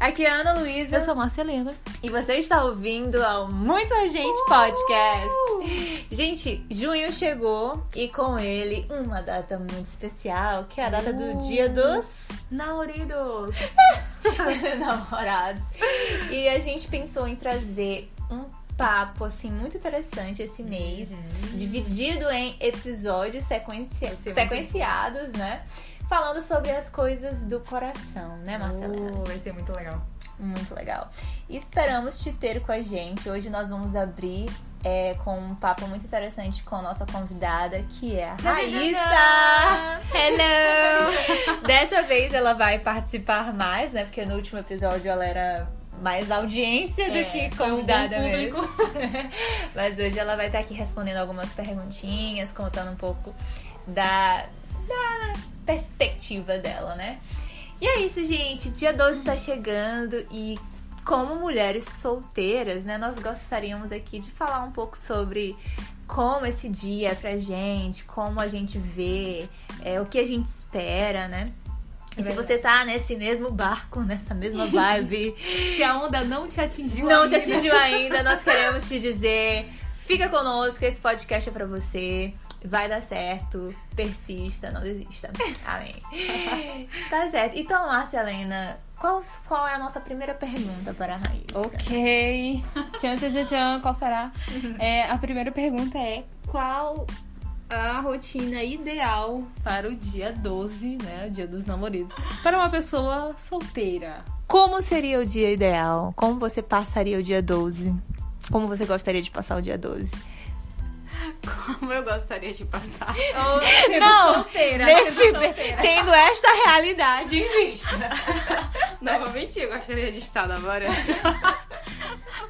Aqui é a Ana Luísa. Eu sou Márcia Helena. E você está ouvindo ao Muito a Gente Podcast. Gente, junho chegou e com ele uma data muito especial, que é a data do Dia dos Namoridos. Namorados. E a gente pensou em trazer um papo assim muito interessante esse mês, Uhum. dividido em episódios sequenci- ser muito sequenciados, né? Falando sobre as coisas do coração, né, Marcelena? Oh, vai ser muito legal. Muito legal. E esperamos te ter com a gente. Hoje nós vamos abrir é, com um papo muito interessante com a nossa convidada, que é a Raíssa! Hello! Dessa vez ela vai participar mais, né? Porque no último episódio ela era mais audiência do É, que foi um convidada bom mesmo. Mas hoje ela vai estar aqui respondendo algumas perguntinhas, contando um pouco da, da perspectiva dela, né? E é isso, gente. Dia 12 tá chegando e como mulheres solteiras, né, nós gostaríamos aqui de falar um pouco sobre como esse dia é pra gente, como a gente vê, é, o que a gente espera, né? E se você tá nesse mesmo barco, nessa mesma vibe, Se a onda não te atingiu não te ainda. atingiu ainda, nós queremos te dizer: fica conosco, esse podcast é pra você. Vai dar certo, persista, não desista. Amém. tá certo. Então, Márcia Helena, qual, qual é a nossa primeira pergunta para a Raíssa? Ok. Tchan, tchan, tchan, tchan. Qual será? É, a primeira pergunta é: qual a rotina ideal para o dia 12, né? O dia dos namorados. Para uma pessoa solteira. Como seria o dia ideal? Como você passaria o dia 12? Como você gostaria de passar o dia 12? Como eu gostaria de passar. Não, solteira, neste, sendo solteira. tendo esta realidade em vista. Não vou mentir, eu gostaria de estar namorando.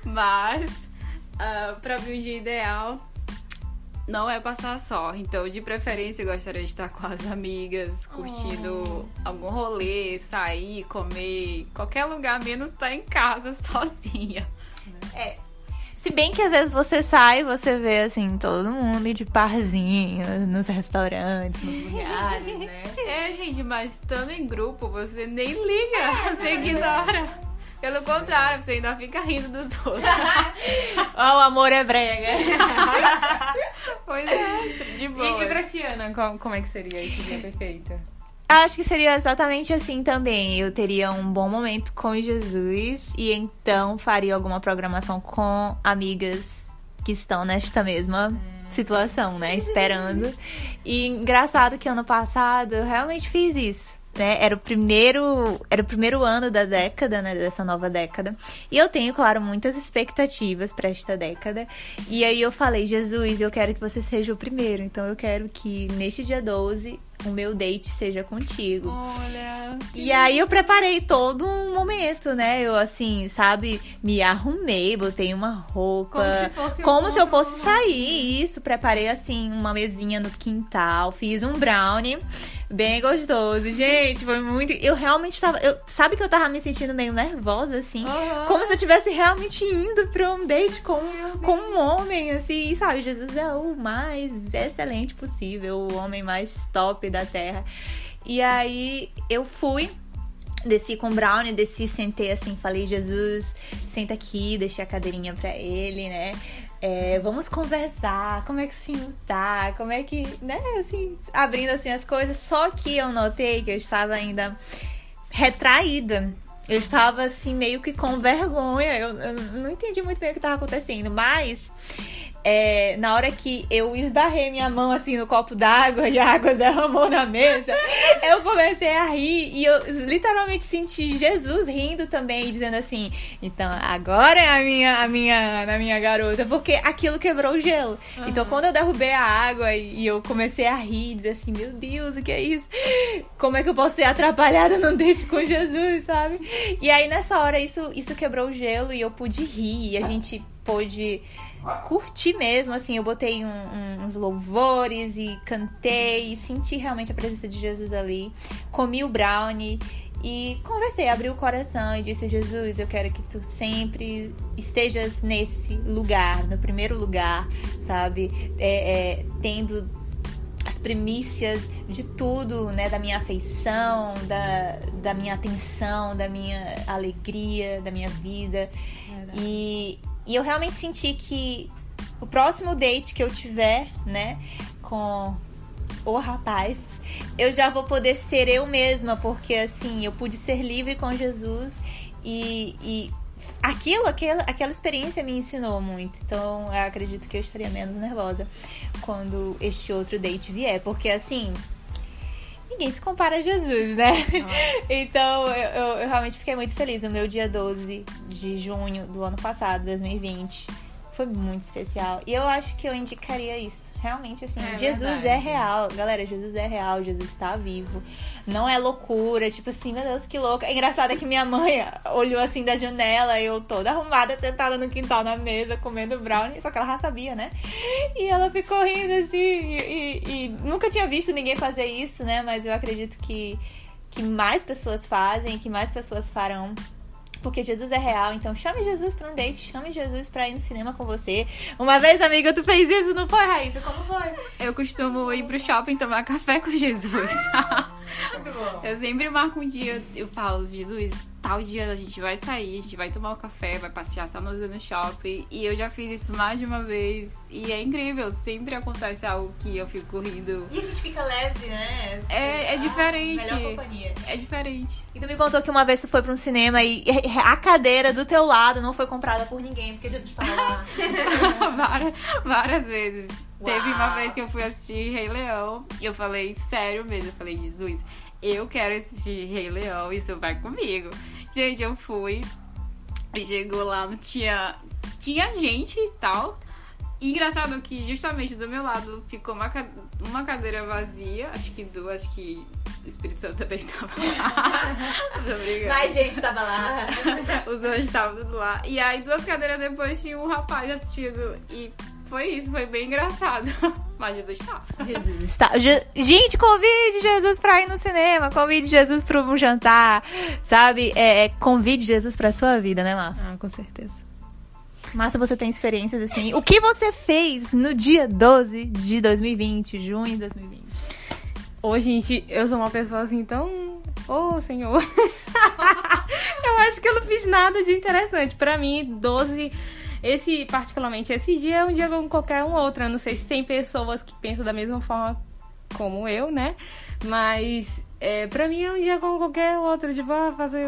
Mas, ah, pra mim, o dia ideal não é passar só. Então, de preferência, eu gostaria de estar com as amigas, curtindo algum rolê, sair, comer, qualquer lugar, menos estar em casa sozinha. É. Se bem que às vezes você sai, você vê assim, todo mundo de parzinho, nos restaurantes, nos lugares, né? É, gente, mas estando em grupo, você nem liga, você ignora. Pelo contrário, você ainda fica rindo dos outros. Ó, o amor é brega. pois é, de boa. E, e pra Tiana, como, como é que seria esse dia perfeito? Acho que seria exatamente assim também. Eu teria um bom momento com Jesus e então faria alguma programação com amigas que estão nesta mesma situação, né? Esperando. E engraçado que ano passado eu realmente fiz isso. Né? Era o primeiro, era o primeiro ano da década, né, dessa nova década. E eu tenho, claro, muitas expectativas para esta década. E aí eu falei, Jesus, eu quero que você seja o primeiro. Então eu quero que neste dia 12 o meu date seja contigo. Olha. E aí eu preparei todo um momento, né? Eu assim, sabe, me arrumei, botei uma roupa. Como se como se eu fosse sair. Isso, preparei assim uma mesinha no quintal, fiz um brownie bem gostoso. Gente, foi muito. Eu realmente tava. Eu... Sabe que eu tava me sentindo meio nervosa, assim? Aham. Como se eu estivesse realmente indo pra um date com, com um homem, assim, e sabe? Jesus é o mais excelente possível, o homem mais top da terra. E aí eu fui. Desci com o Brownie, desci, sentei assim, falei, Jesus, senta aqui, deixei a cadeirinha pra ele, né? É, vamos conversar, como é que o senhor tá? Como é que, né, assim, abrindo assim as coisas. Só que eu notei que eu estava ainda retraída. Eu estava assim, meio que com vergonha. Eu, eu não entendi muito bem o que estava acontecendo, mas é, na hora que eu esbarrei minha mão assim no copo d'água e a água derramou na mesa, eu comecei a rir e eu literalmente senti Jesus rindo também, dizendo assim: então agora é a minha, a minha, a minha garota, porque aquilo quebrou o gelo. Então quando eu derrubei a água e, e eu comecei a rir, dizer assim: meu Deus, o que é isso? Como é que eu posso ser atrapalhada num date com Jesus, sabe? E aí nessa hora isso, isso quebrou o gelo e eu pude rir e a gente pôde curti mesmo, assim, eu botei um- um- uns louvores e cantei e senti realmente a presença de Jesus ali. Comi o brownie e conversei, abri o coração e disse: Jesus, eu quero que tu sempre estejas nesse lugar, no primeiro lugar, sabe? É, é, tendo as as primícias de tudo, né? Da minha afeição, da, da minha atenção, da minha alegria, da minha vida. E, e eu realmente senti que o próximo date que eu tiver, né, com o rapaz, eu já vou poder ser eu mesma, porque assim, eu pude ser livre com Jesus e, e aquilo, aquela, aquela experiência me ensinou muito. Então, eu acredito que eu estaria menos nervosa quando este outro date vier, porque assim, ninguém se compara a Jesus, né? então, eu, eu, eu, realmente fiquei muito feliz. O meu dia 12 de junho do ano passado, 2020, foi muito especial. E eu acho que eu indicaria isso. Realmente, assim, é Jesus verdade. é real. Galera, Jesus é real, Jesus está vivo. Não é loucura, tipo assim, meu Deus, que louca. É engraçado é que minha mãe olhou assim da janela, eu toda arrumada, sentada no quintal na mesa, comendo brownie, só que ela já sabia, né? E ela ficou rindo assim, e, e, e nunca tinha visto ninguém fazer isso, né? Mas eu acredito que, que mais pessoas fazem, que mais pessoas farão porque Jesus é real, então chame Jesus pra um date, chame Jesus pra ir no cinema com você. Uma vez, amiga, tu fez isso, não foi, Raíssa? Como foi? Eu costumo ir pro shopping tomar café com Jesus. eu sempre marco um dia, eu falo, Jesus, tal dia a gente vai sair, a gente vai tomar um café, vai passear só no shopping. E eu já fiz isso mais de uma vez. E é incrível, sempre acontece algo que eu fico rindo. E a gente fica leve, né? É, é diferente. Melhor companhia. É diferente. E tu me contou que uma vez tu foi pra um cinema e a cadeira do teu lado não foi comprada por ninguém, porque Jesus estava lá. várias, várias vezes. Uau. Teve uma vez que eu fui assistir Rei Leão e eu falei, sério mesmo, eu falei, Jesus, eu quero assistir Rei Leão, isso vai comigo. Gente, eu fui. E chegou lá, não tinha. Tinha gente e tal. E engraçado que justamente do meu lado ficou uma, uma cadeira vazia. Acho que duas, acho que o Espírito Santo também estava lá. Mais gente estava lá. Os anjos estavam lá. E aí, duas cadeiras depois, tinha um rapaz assistindo. E foi isso, foi bem engraçado. Mas Jesus está. Jesus está. Gente, convide Jesus pra ir no cinema, convide Jesus pra um jantar, sabe? É, é, convide Jesus pra sua vida, né, Márcia? Ah, com certeza. Márcia, você tem experiências assim. O que você fez no dia 12 de 2020, junho de 2020? Ô, gente, eu sou uma pessoa assim tão. Ô, oh, Senhor. eu acho que eu não fiz nada de interessante. Pra mim, 12 esse, particularmente, esse dia é um dia como qualquer um outro. Eu não sei se tem pessoas que pensam da mesma forma como eu, né? Mas é, pra mim é um dia como qualquer outro, tipo, ah, fazer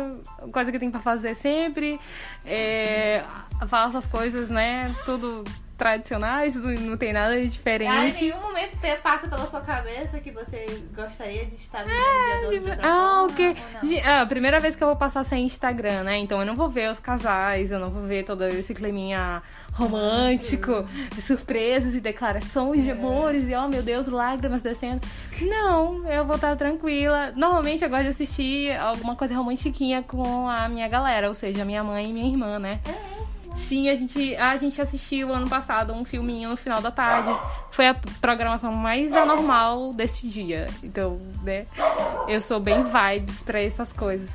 coisa que tem pra fazer sempre, é, faço as coisas, né? Tudo tradicionais, não tem nada de diferente. Ah, em nenhum momento passa pela sua cabeça que você gostaria de estar no é, dia 12 de Ah, ok. Ah, a primeira vez que eu vou passar sem Instagram, né? Então eu não vou ver os casais, eu não vou ver todo esse climinha romântico, surpresas e declarações é. de amores e, oh meu Deus, lágrimas descendo. Não, eu vou estar tranquila. Normalmente eu gosto de assistir alguma coisa romantiquinha com a minha galera, ou seja, minha mãe e minha irmã, né? É. Sim, a gente, a gente assistiu ano passado um filminho no final da tarde. Foi a programação mais anormal desse dia. Então, né? Eu sou bem vibes para essas coisas.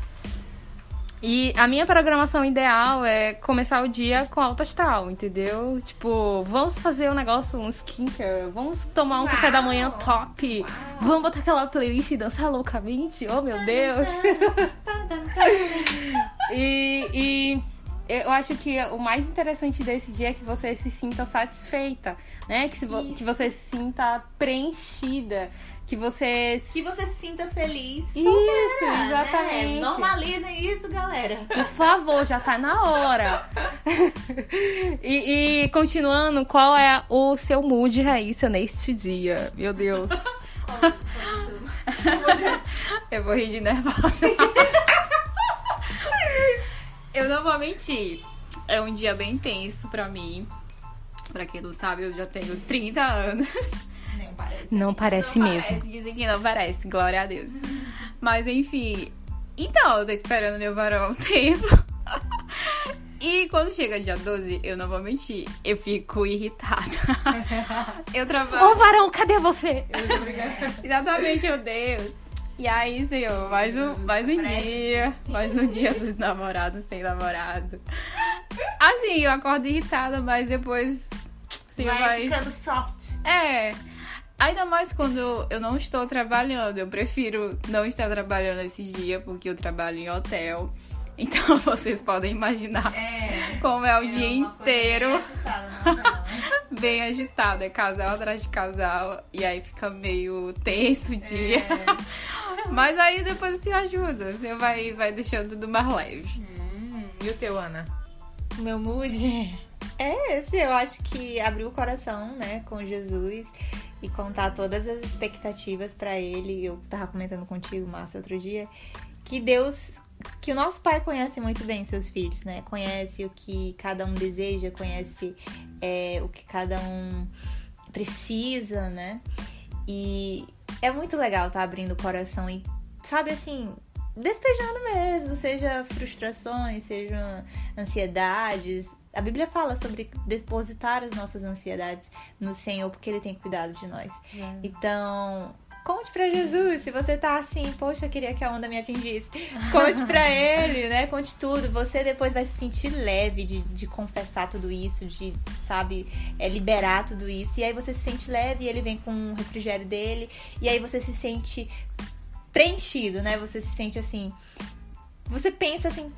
E a minha programação ideal é começar o dia com alta astral, entendeu? Tipo, vamos fazer um negócio, um skincare, vamos tomar um Uau. café da manhã top, Uau. vamos botar aquela playlist e dançar loucamente, oh meu Deus! e, e eu acho que o mais interessante desse dia é que você se sinta satisfeita, né? Que, se que você se sinta preenchida, que você que você se sinta feliz. Isso, né? exatamente. Né? Normalizem isso, galera. Por favor, já tá na hora. e, e, continuando, qual é o seu mood, Raíssa, neste dia? Meu Deus. Eu vou rir de nervosa. Eu não vou mentir. É um dia bem tenso pra mim. Pra quem não sabe, eu já tenho 30 anos. Não parece. Não parece não mesmo. Parece, dizem que não parece, glória a Deus. Mas enfim. Então, eu tô esperando meu varão um tempo. E quando chega dia 12, eu não vou mentir, eu fico irritada. eu trabalho. Ô varão, cadê você? Exatamente, meu Deus. E aí, senhor, mais um, mais um dia. Mais um dia dos namorados sem namorado. Assim, eu acordo irritada, mas depois. Assim, vai, vai ficando soft. É. Ainda mais quando eu não estou trabalhando. Eu prefiro não estar trabalhando esses dias, porque eu trabalho em hotel. Então vocês podem imaginar É. como é o dia uma coisa inteiro. bem agitada, não, não. bem agitado, é casal atrás de casal, e aí fica meio tenso o dia. É. Mas aí depois se ajuda, você vai, vai deixando tudo mais leve. Hum, e o teu, Ana? Meu mood é esse. Eu acho que abrir o coração, né, com Jesus e contar todas as expectativas pra ele. Eu tava comentando contigo, Márcia, outro dia, que Deus, que o nosso Pai conhece muito bem seus filhos, né? Conhece o que cada um deseja, conhece é, o que cada um precisa, né? E é muito legal estar abrindo o coração e, sabe assim, despejando mesmo, seja frustrações, seja ansiedades. A Bíblia fala sobre depositar as nossas ansiedades no Senhor, porque Ele tem cuidado de nós. Então, conte pra Jesus. Se você tá assim, poxa, eu queria que a onda me atingisse. Conte pra Ele, né? Conte tudo. Você depois vai se sentir leve de, de confessar tudo isso, de, sabe, é, liberar tudo isso. E aí você se sente leve e Ele vem com o refrigério dele. E aí você se sente preenchido, né? Você se sente assim. Você pensa assim,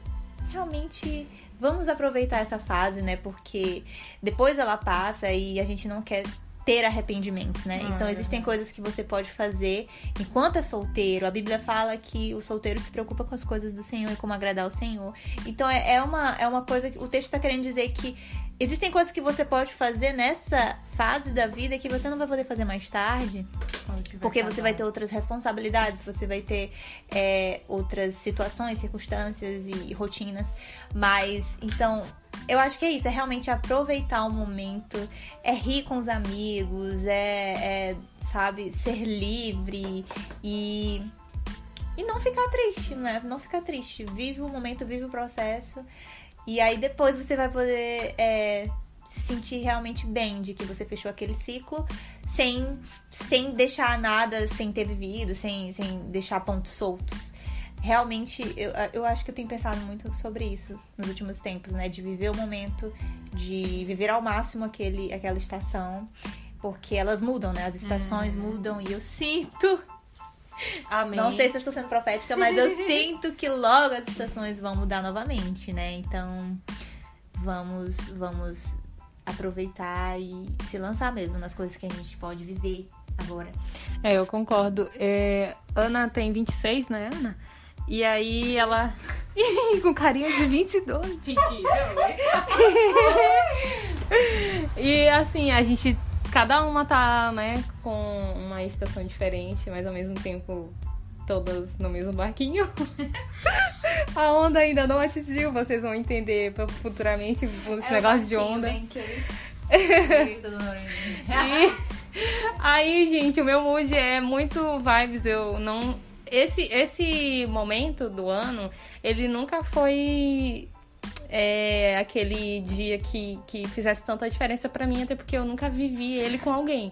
realmente vamos aproveitar essa fase, né? Porque depois ela passa e a gente não quer ter arrependimentos, né? Ah, então é existem coisas que você pode fazer enquanto é solteiro. A Bíblia fala que o solteiro se preocupa com as coisas do Senhor e como agradar o Senhor. Então é, é uma, é uma coisa que o texto está querendo dizer que existem coisas que você pode fazer nessa fase da vida que você não vai poder fazer mais tarde. Porque você vai ter outras responsabilidades, você vai ter é, outras situações, circunstâncias e rotinas. Mas, então, eu acho que é isso, é realmente aproveitar o momento, é rir com os amigos, é, é, sabe, ser livre e. E não ficar triste, né? Não ficar triste. Vive o momento, vive o processo. E aí depois você vai poder é, se sentir realmente bem de que você fechou aquele ciclo sem, sem deixar nada sem ter vivido, sem, sem deixar pontos soltos. Realmente, eu, eu acho que eu tenho pensado muito sobre isso nos últimos tempos, né? De viver o momento, de viver ao máximo aquele, aquela estação. Porque elas mudam, né? As estações mudam e eu sinto Amém. não sei se eu estou sendo profética, mas eu sinto que logo as estações vão mudar novamente, né? Então, vamos, vamos aproveitar e se lançar mesmo nas coisas que a gente pode viver agora. É, eu concordo. É, Ana tem 26, né, Ana? E aí ela. com carinha de 22. E assim, a gente. Cada uma tá, né, com uma estação diferente, mas ao mesmo tempo todas no mesmo barquinho. A onda ainda não atingiu, vocês vão entender futuramente esse negócio de onda. E aí, gente, o meu mood é muito vibes. Eu não. Esse, esse momento do ano, ele nunca foi é, aquele dia que, que fizesse tanta diferença pra mim, até porque eu nunca vivi ele com alguém.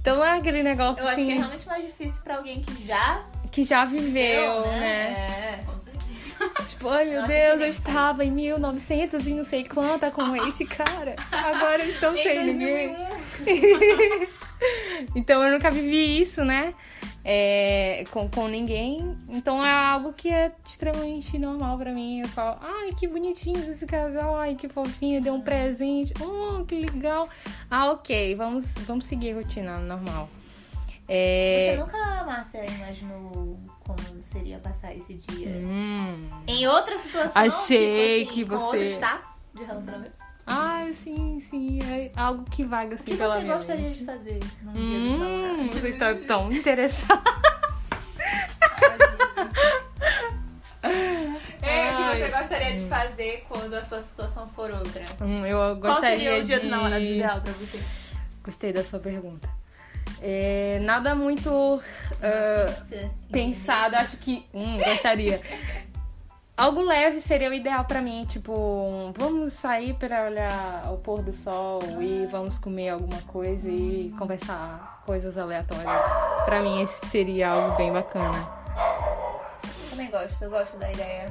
Então é aquele negócio Eu acho assim, que é realmente mais difícil pra alguém que já que já viveu, deu, né? É, com certeza. Tipo, ai meu Eu acho Deus, eu nem estava em 1900 e não sei quanta com este cara. Agora eu estou Em sem ninguém. 2001. Então eu nunca vivi isso, né? É, com, com ninguém. Então é algo que é extremamente normal pra mim. Eu só, ai, que bonitinhos esse casal, ai, que fofinho, deu um presente. Oh, que legal. Ah, ok, vamos, vamos seguir a rotina normal. É, Você nunca, Márcia, imaginou como seria passar esse dia? Hum. Em outra situação? Achei tipo assim, que com você- outro status de relacionamento? Ai, sim, sim. É algo que vaga assim O que pela você minha gostaria mente. de fazer num dia Hum, namorados? você está tão interessada. É, o que você gostaria de fazer quando a sua situação for outra? Hum, eu Qual gostaria seria o dia de... dos namorados ideal pra você? Gostei da sua pergunta. É, nada muito ah, Você- pensado, acho que. Hum, gostaria. Algo leve seria o ideal pra mim, tipo, vamos sair pra olhar o pôr do sol e vamos comer alguma coisa e conversar coisas aleatórias. Pra mim esse seria algo bem bacana. Também gosto, eu gosto da ideia.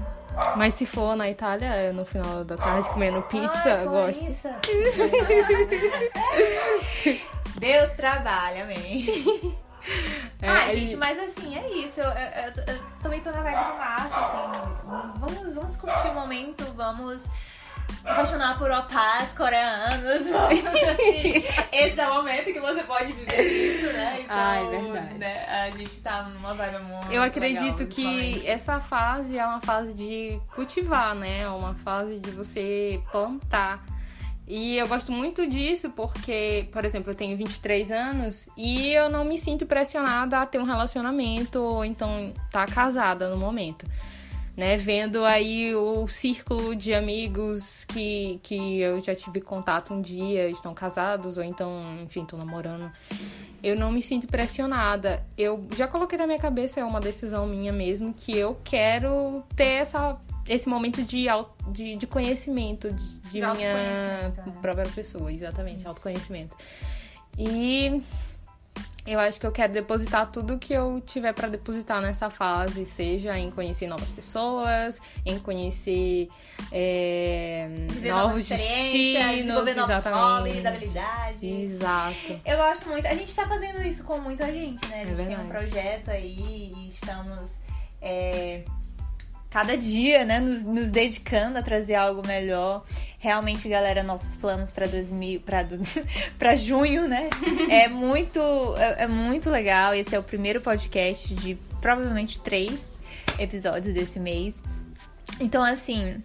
Mas se for na Itália, no final da tarde comendo pizza, Ai, eu falar gosto. Isso. Deus trabalha, amém. É, ah, gente, mas assim, é isso. Eu, eu- eu- eu também tô na vibe do massa, assim. Vamos, vamos curtir o momento, vamos apaixonar por opás coreanos. Vamos, assim, esse é o momento que você pode viver isso, né? Então, Ah, é verdade. né, a gente tá numa vibe muito Eu acredito legal, que essa fase é uma fase de cultivar, né? É uma fase de você plantar. E eu gosto muito disso porque, por exemplo, eu tenho 23 anos e eu não me sinto pressionada a ter um relacionamento ou então estar casada no momento. Né, vendo aí o círculo de amigos que, que eu já tive contato um dia, estão casados ou então, enfim, estão namorando. Eu não me sinto pressionada. Eu já coloquei na minha cabeça, é uma decisão minha mesmo, que eu quero ter essa, esse momento de, de, de conhecimento de, de De minha autoconhecimento, é. própria pessoa, exatamente, autoconhecimento. E eu acho que eu quero depositar tudo que eu tiver pra depositar nessa fase, seja em conhecer novas pessoas, em conhecer é, novos destinos, exatamente. habilidades. Exato. Eu gosto muito. A gente tá fazendo isso com muita gente, né? A É gente tem um projeto aí e estamos é, cada dia, né, nos, nos dedicando a trazer algo melhor. Realmente, galera, nossos planos para 2000, para para junho, né? É muito é, é muito legal. Esse é o primeiro podcast de provavelmente três episódios desse mês. Então, assim,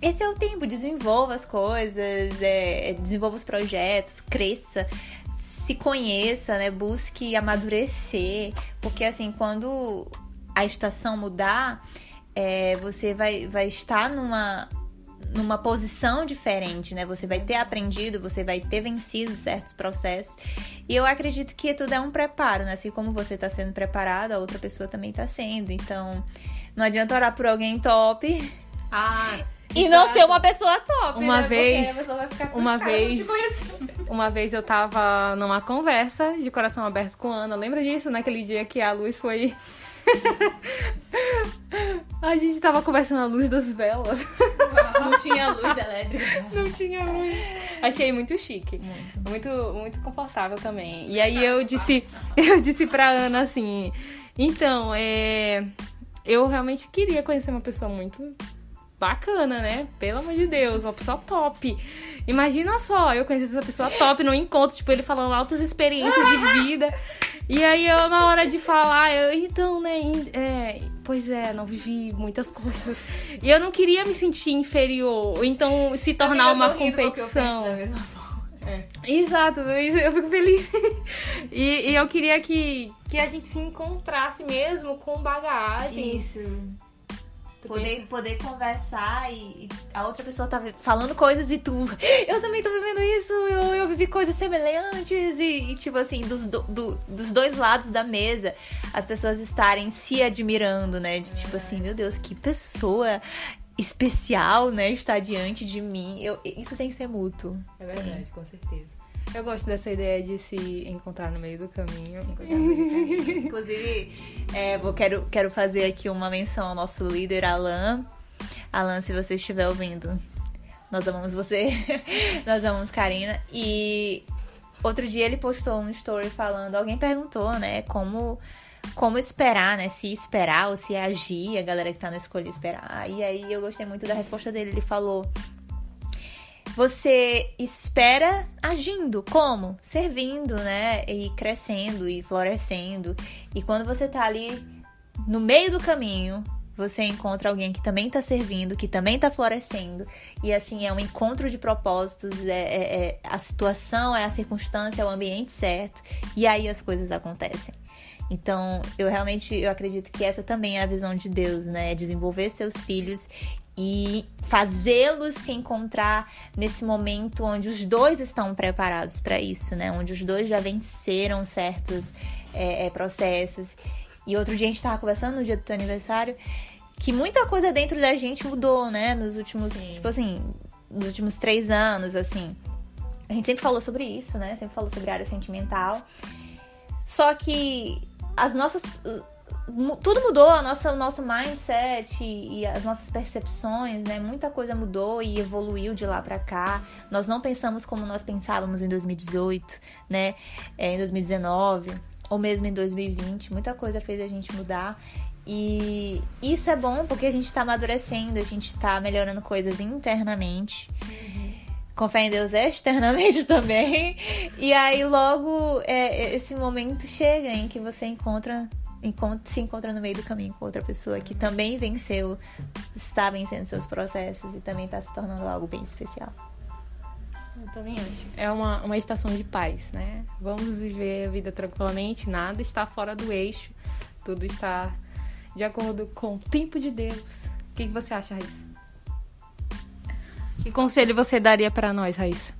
esse é o tempo, desenvolva as coisas, é, desenvolva os projetos, cresça, se conheça, né? Busque amadurecer. Porque assim, quando a estação mudar, é, você vai, vai estar numa, numa posição diferente, né? Você vai ter aprendido, você vai ter vencido certos processos. E eu acredito que tudo é um preparo, né? Assim como você está sendo preparada, a outra pessoa também está sendo. Então, não adianta orar por alguém top Ah, e não ser uma pessoa top, Uma né? Vez- uma vez-. Uma vez eu tava numa conversa de coração aberto com a Ana. Lembra disso? Naquele dia que a luz foi. A gente tava conversando à luz das velas. Não tinha luz elétrica. Não tinha luz. Achei muito chique. Muito, muito confortável também. E aí eu disse, eu disse pra Ana assim, então, é. Eu realmente queria conhecer uma pessoa muito bacana, né? Pelo amor de Deus, uma pessoa top. Imagina só, eu conheci essa pessoa top no encontro, tipo, ele falando altas experiências de vida. E aí eu, na hora de falar, eu, então, né, é, pois é, não vivi muitas coisas. E eu não queria me sentir inferior, ou então se tornar uma competição. Exato, eu eu fico feliz. E, e eu queria que, que a gente se encontrasse mesmo com bagagem. Isso. Poder, poder conversar e, e a outra pessoa tá falando coisas e tu. Eu também tô vivendo isso, eu, eu vivi coisas semelhantes e, e, tipo assim, dos, do- do- dos dois lados da mesa, as pessoas estarem se admirando, né? De tipo assim, meu Deus, que pessoa especial, né? Está diante de mim. Eu, isso tem que ser mútuo. É verdade, com certeza. Eu gosto dessa ideia de se encontrar no meio do caminho. Inclusive, é, vou, quero, quero fazer aqui uma menção ao nosso líder, Alan. Alan, se você estiver ouvindo, nós amamos você. nós amamos Karina. E outro dia ele postou um story falando, alguém perguntou, né, como como esperar, né? Se esperar ou se agir, a galera que tá no escolha esperar. E aí eu gostei muito da resposta dele. Ele falou: você espera agindo, como? Servindo, né? E crescendo e florescendo. E quando você tá ali no meio do caminho, você encontra alguém que também tá servindo, que também tá florescendo. E assim, é um encontro de propósitos, é, é- é a situação, é a circunstância, é o ambiente certo. E aí as coisas acontecem. Então, eu realmente eu acredito que essa também é a visão de Deus, né? É desenvolver seus filhos e fazê-los se encontrar nesse momento onde os dois estão preparados para isso, né? Onde os dois já venceram certos é, é, processos. E outro dia a gente tava conversando no dia do teu aniversário que muita coisa dentro da gente mudou, né? Nos últimos, tipo assim, nos últimos três anos, assim. A gente sempre falou sobre isso, né? Sempre falou sobre a área sentimental. Só que as nossas tudo mudou, a nossa, o nosso mindset e, e, as nossas percepções, né? Muita coisa mudou e evoluiu de lá para cá. Nós não pensamos como nós pensávamos em 2018, né? É, em 2019 ou mesmo em 2020. Muita coisa fez a gente mudar. E isso é bom porque a gente tá amadurecendo, a gente tá melhorando coisas internamente. Uhum. Com fé em Deus externamente também. E aí logo é, esse momento chega em que você encontra se encontra no meio do caminho com outra pessoa que também venceu, está vencendo seus processos e também está se tornando algo bem especial. Eu também acho. É uma, uma estação de paz, né? Vamos viver a vida tranquilamente, nada está fora do eixo, tudo está de acordo com o tempo de Deus. O que, que você acha, Raíssa? Que conselho você daria para nós, Raíssa?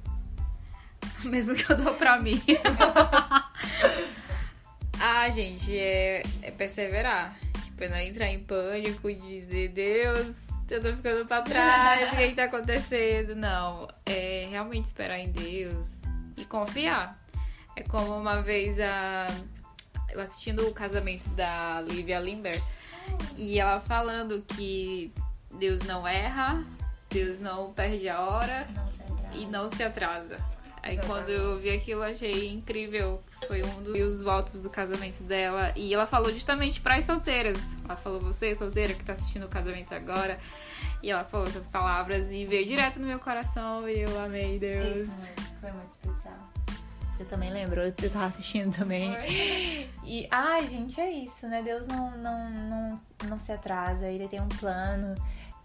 Mesmo que eu dou pra mim. Ah, gente, é, é perseverar. Tipo, não entrar em pânico e dizer, Deus, eu tô ficando pra trás, o que, que tá acontecendo? Não, é realmente esperar em Deus e confiar. É como uma vez a. Eu assistindo o casamento da Livia Limber e ela falando que Deus não erra, Deus não perde a hora não e não se atrasa. Aí quando eu vi aquilo, achei incrível. Foi um dos votos do casamento dela. E ela falou justamente para as solteiras. Ela falou, você, solteira, que tá assistindo o casamento agora. E ela falou essas palavras e veio direto no meu coração e eu amei Deus. Isso, foi muito especial. Eu também lembro, eu tava assistindo também. Foi. E, ai, gente, é isso, né? Deus não, não, não, não se atrasa, ele tem um plano.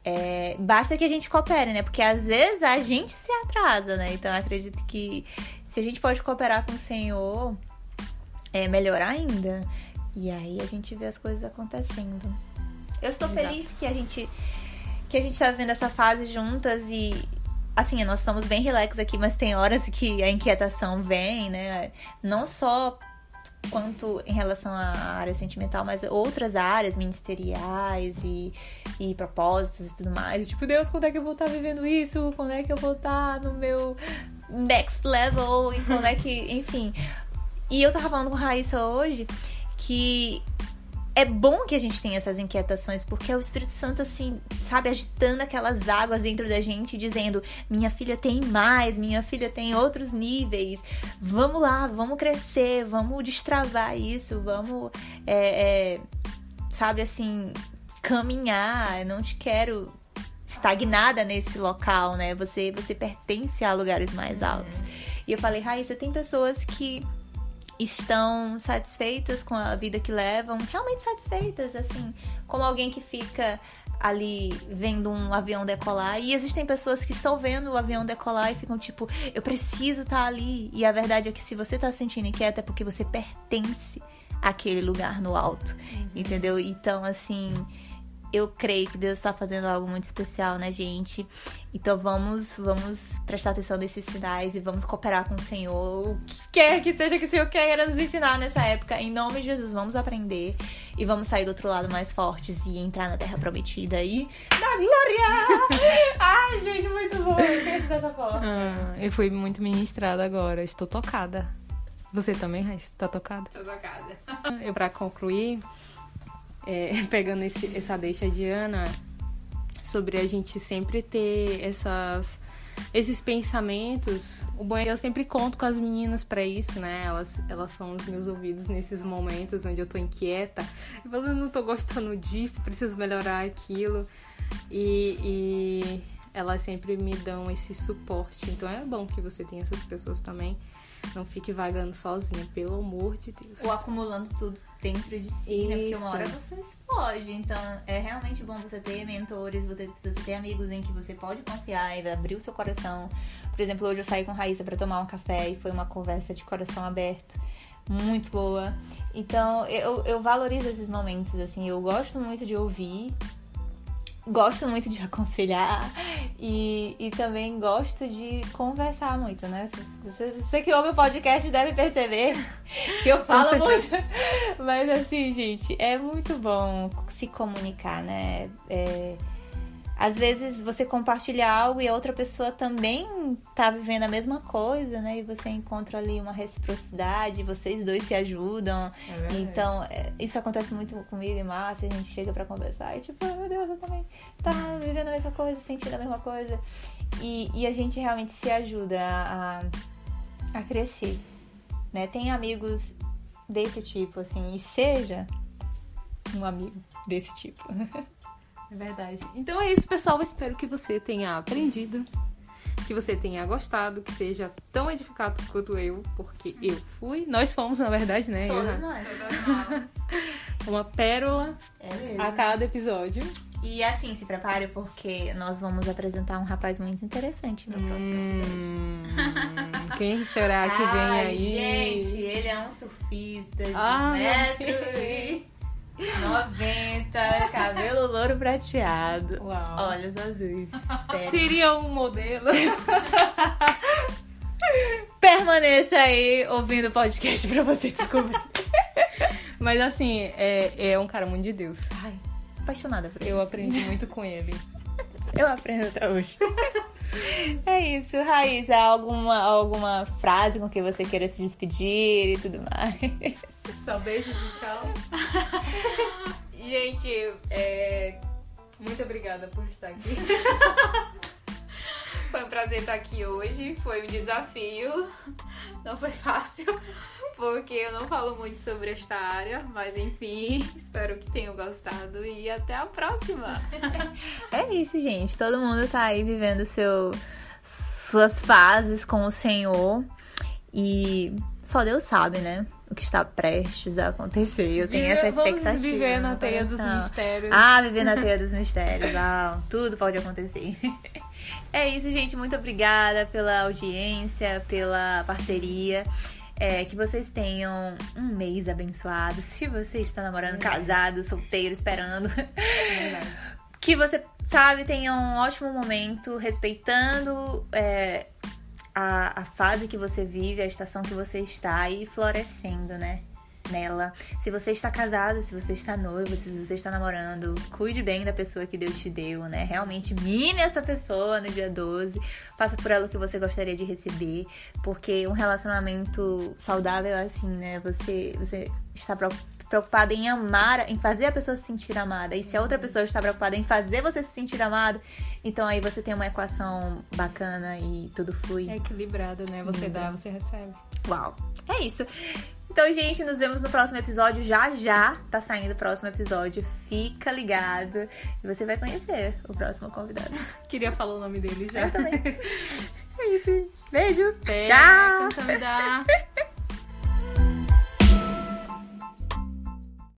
É, basta que a gente coopere, né? Porque às vezes a gente se atrasa, né? Então eu acredito que se a gente pode cooperar com o Senhor, é melhor ainda. E aí a gente vê as coisas acontecendo. Eu estou Exato. feliz que a gente que a gente tá vivendo essa fase juntas e assim, nós estamos bem relax aqui, mas tem horas que a inquietação vem, né? Não só quanto em relação à área sentimental, mas outras áreas ministeriais e, e propósitos e tudo mais. Tipo, Deus, quando é que eu vou estar vivendo isso? Quando é que eu vou estar no meu next level? E quando é que. Enfim. E eu tava falando com Raíssa hoje que é bom que a gente tenha essas inquietações, porque é o Espírito Santo, assim, sabe, agitando aquelas águas dentro da gente, dizendo: minha filha tem mais, minha filha tem outros níveis, vamos lá, vamos crescer, vamos destravar isso, vamos, é, é, sabe, assim, caminhar. Eu não te quero estagnada nesse local, né? Você, você pertence a lugares mais altos. Uhum. E eu falei, Raíssa, tem pessoas que estão satisfeitas com a vida que levam, realmente satisfeitas, assim, como alguém que fica ali vendo um avião decolar. E existem pessoas que estão vendo o avião decolar e ficam tipo, eu preciso estar tá ali. E a verdade é que se você está se sentindo inquieta é porque você pertence àquele lugar no alto, uhum. entendeu? Então, assim eu creio que Deus está fazendo algo muito especial na gente. Então vamos, vamos prestar atenção nesses sinais e vamos cooperar com o Senhor. O que quer que seja que o Senhor queira nos ensinar nessa época. Em nome de Jesus, vamos aprender e vamos sair do outro lado mais fortes e entrar na terra prometida aí. Na glória! Ai, gente, muito bom. Eu penso dessa forma. Ah, eu fui muito ministrada agora. Estou tocada. Você também, Raíssa? Tá tocada? Tô tocada. Eu, pra concluir, é, pegando esse, essa deixa de Ana, sobre a gente sempre ter essas, esses pensamentos. O bom é que eu sempre conto com as meninas para isso, né? Elas, elas são os meus ouvidos nesses momentos onde eu tô inquieta. Eu falo, não tô gostando disso, preciso melhorar aquilo. E, e elas sempre me dão esse suporte. Então é bom que você tenha essas pessoas também. Não fique vagando sozinha, pelo amor de Deus. Ou acumulando tudo dentro de si, Isso. né? Porque uma hora você explode. Então é realmente bom você ter mentores, você ter amigos em que você pode confiar e abrir o seu coração. Por exemplo, hoje eu saí com a Raíssa para tomar um café e foi uma conversa de coração aberto. Muito boa. Então, eu, eu valorizo esses momentos, assim. Eu gosto muito de ouvir gosto muito de aconselhar e, e também gosto de conversar muito, né? Você, você que ouve o podcast deve perceber que eu falo muito. Mas assim, gente, é muito bom se comunicar, né? É, às vezes você compartilha algo e a outra pessoa também tá vivendo a mesma coisa, né? E você encontra ali uma reciprocidade, vocês dois se ajudam. É então, é, isso acontece muito comigo e Márcia, a gente chega pra conversar e tipo, oh, meu Deus, eu também tá vivendo a mesma coisa, sentindo a mesma coisa. E, e a gente realmente se ajuda a, a crescer, né? Tem amigos desse tipo, assim, e seja um amigo desse tipo. É verdade. Então é isso, pessoal. Eu espero que você tenha aprendido, que você tenha gostado, que seja tão edificado quanto eu, porque eu fui. Nós fomos, na verdade, né? Todos Eu- nós. Uma pérola É mesmo. a cada episódio. E assim, se prepare porque nós vamos apresentar um rapaz muito interessante no próximo episódio. Hum, quem será que vem Ai, aí? Gente, ele é um surfista de Ai, metro e 90, cabelo louro prateado, Uau. olhos azuis. Sério. Seria um modelo. Permaneça aí ouvindo o podcast pra você descobrir. Mas assim, é, é um cara muito de Deus. Ai, apaixonada por ele. Eu aprendi muito com ele. Eu aprendo até hoje. É isso, Raíssa. Alguma, alguma frase com que você queira se despedir e tudo mais? Só beijos e tchau. Gente, é, Muito obrigada por estar aqui. foi um prazer estar aqui hoje. Foi um desafio. Não foi fácil, porque eu não falo muito sobre esta área. Mas enfim, espero que tenham gostado e até a próxima. É isso, gente. Todo mundo tá aí vivendo seu, suas fases com o Senhor. E só Deus sabe, né? O que está prestes a acontecer. Eu tenho essa expectativa. viver na no teia dos mistérios. Ah, viver na teia dos mistérios. Ah, tudo pode acontecer. É isso, gente. Muito obrigada pela audiência, pela parceria. É, que vocês tenham um mês abençoado. Se você está namorando, casado, solteiro, esperando. Verdade. Que você, sabe, tenha um ótimo momento respeitando é, a, a fase que você vive, a estação que você está e florescendo, né? Nela. Se você está casado, se você está noivo, se você está namorando, cuide bem da pessoa que Deus te deu, né? Realmente mime essa pessoa no dia 12. Faça por ela o que você gostaria de receber. Porque um relacionamento saudável é assim, né? Você, você está preocupada em amar, em fazer a pessoa se sentir amada, e se a outra pessoa está preocupada em fazer você se sentir amado, então aí você tem uma equação bacana e tudo flui. É equilibrado, né? Você Lindo. dá, você recebe. Uau. É isso. Então, gente, nos vemos no próximo episódio. Já já tá saindo o próximo episódio. Fica ligado. E você vai conhecer o próximo convidado. Queria falar o nome dele já. Eu também. é isso. Beijo. Tchau.